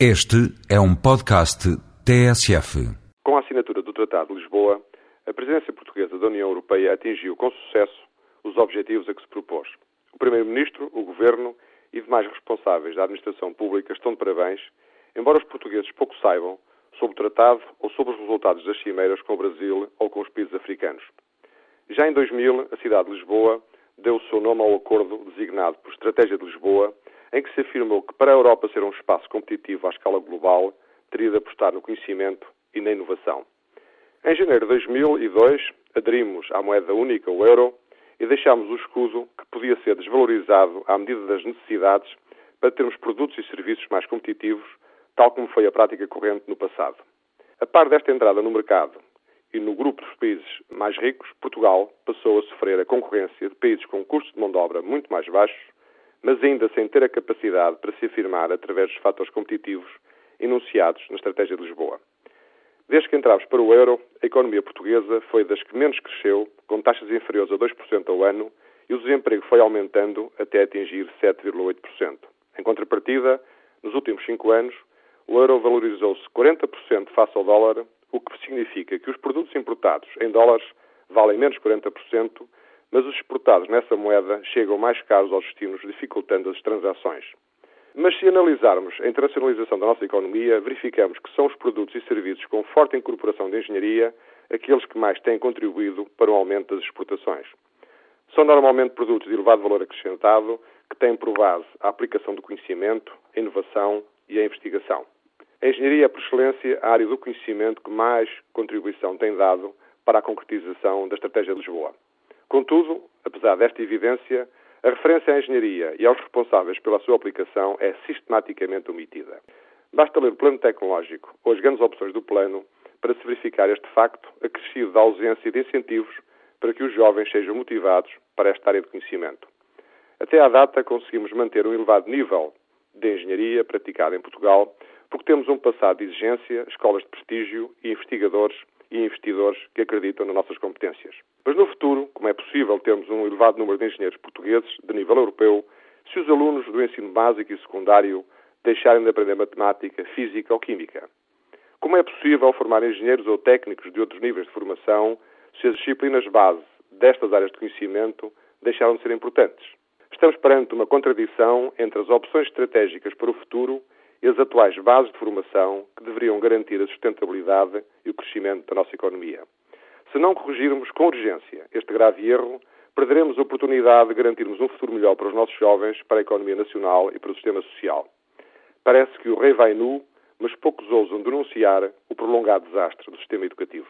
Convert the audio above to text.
Este é um podcast TSF. Com a assinatura do Tratado de Lisboa, a presidência portuguesa da União Europeia atingiu com sucesso os objetivos a que se propôs. O Primeiro-Ministro, o Governo e demais responsáveis da administração pública estão de parabéns, embora os portugueses pouco saibam sobre o tratado ou sobre os resultados das cimeiras com o Brasil ou com os países africanos. Já em 2000, a cidade de Lisboa deu o seu nome ao acordo designado por Estratégia de Lisboa, em que se afirmou que para a Europa ser um espaço competitivo à escala global, teria de apostar no conhecimento e na inovação. Em janeiro de 2002, aderimos à moeda única, o euro, e deixámos o escudo que podia ser desvalorizado à medida das necessidades para termos produtos e serviços mais competitivos, tal como foi a prática corrente no passado. A par desta entrada no mercado e no grupo dos países mais ricos, Portugal passou a sofrer a concorrência de países com custos de mão de obra muito mais baixos mas ainda sem ter a capacidade para se afirmar através dos fatores competitivos enunciados na Estratégia de Lisboa. Desde que entramos para o euro, a economia portuguesa foi das que menos cresceu, com taxas inferiores a 2% ao ano, e o desemprego foi aumentando até atingir 7,8%. Em contrapartida, nos últimos cinco anos, o euro valorizou-se 40% face ao dólar, o que significa que os produtos importados em dólares valem menos 40%, mas os exportados nessa moeda chegam mais caros aos destinos, dificultando as transações. Mas se analisarmos a internacionalização da nossa economia, verificamos que são os produtos e serviços com forte incorporação de engenharia aqueles que mais têm contribuído para o aumento das exportações. São normalmente produtos de elevado valor acrescentado que têm por base a aplicação do conhecimento, a inovação e a investigação. A engenharia é, por excelência, a área do conhecimento que mais contribuição tem dado para a concretização da Estratégia de Lisboa. Contudo, apesar desta evidência, a referência à engenharia e aos responsáveis pela sua aplicação é sistematicamente omitida. Basta ler o plano tecnológico ou as grandes opções do plano para se verificar este facto acrescido da ausência de incentivos para que os jovens sejam motivados para esta área de conhecimento. Até à data conseguimos manter um elevado nível de engenharia praticada em Portugal, porque temos um passado de exigência, escolas de prestígio e investigadores e investidores que acreditam nas nossas competências. Mas no futuro, como é possível termos um elevado número de engenheiros portugueses de nível europeu, se os alunos do ensino básico e secundário deixarem de aprender matemática, física ou química? Como é possível formar engenheiros ou técnicos de outros níveis de formação se as disciplinas base destas áreas de conhecimento deixaram de ser importantes? Estamos perante uma contradição entre as opções estratégicas para o futuro e as atuais bases de formação que deveriam garantir a sustentabilidade e o crescimento da nossa economia. Se não corrigirmos com urgência este grave erro, perderemos a oportunidade de garantirmos um futuro melhor para os nossos jovens, para a economia nacional e para o sistema social. Parece que o rei vai nu, mas poucos ousam denunciar o prolongado desastre do sistema educativo.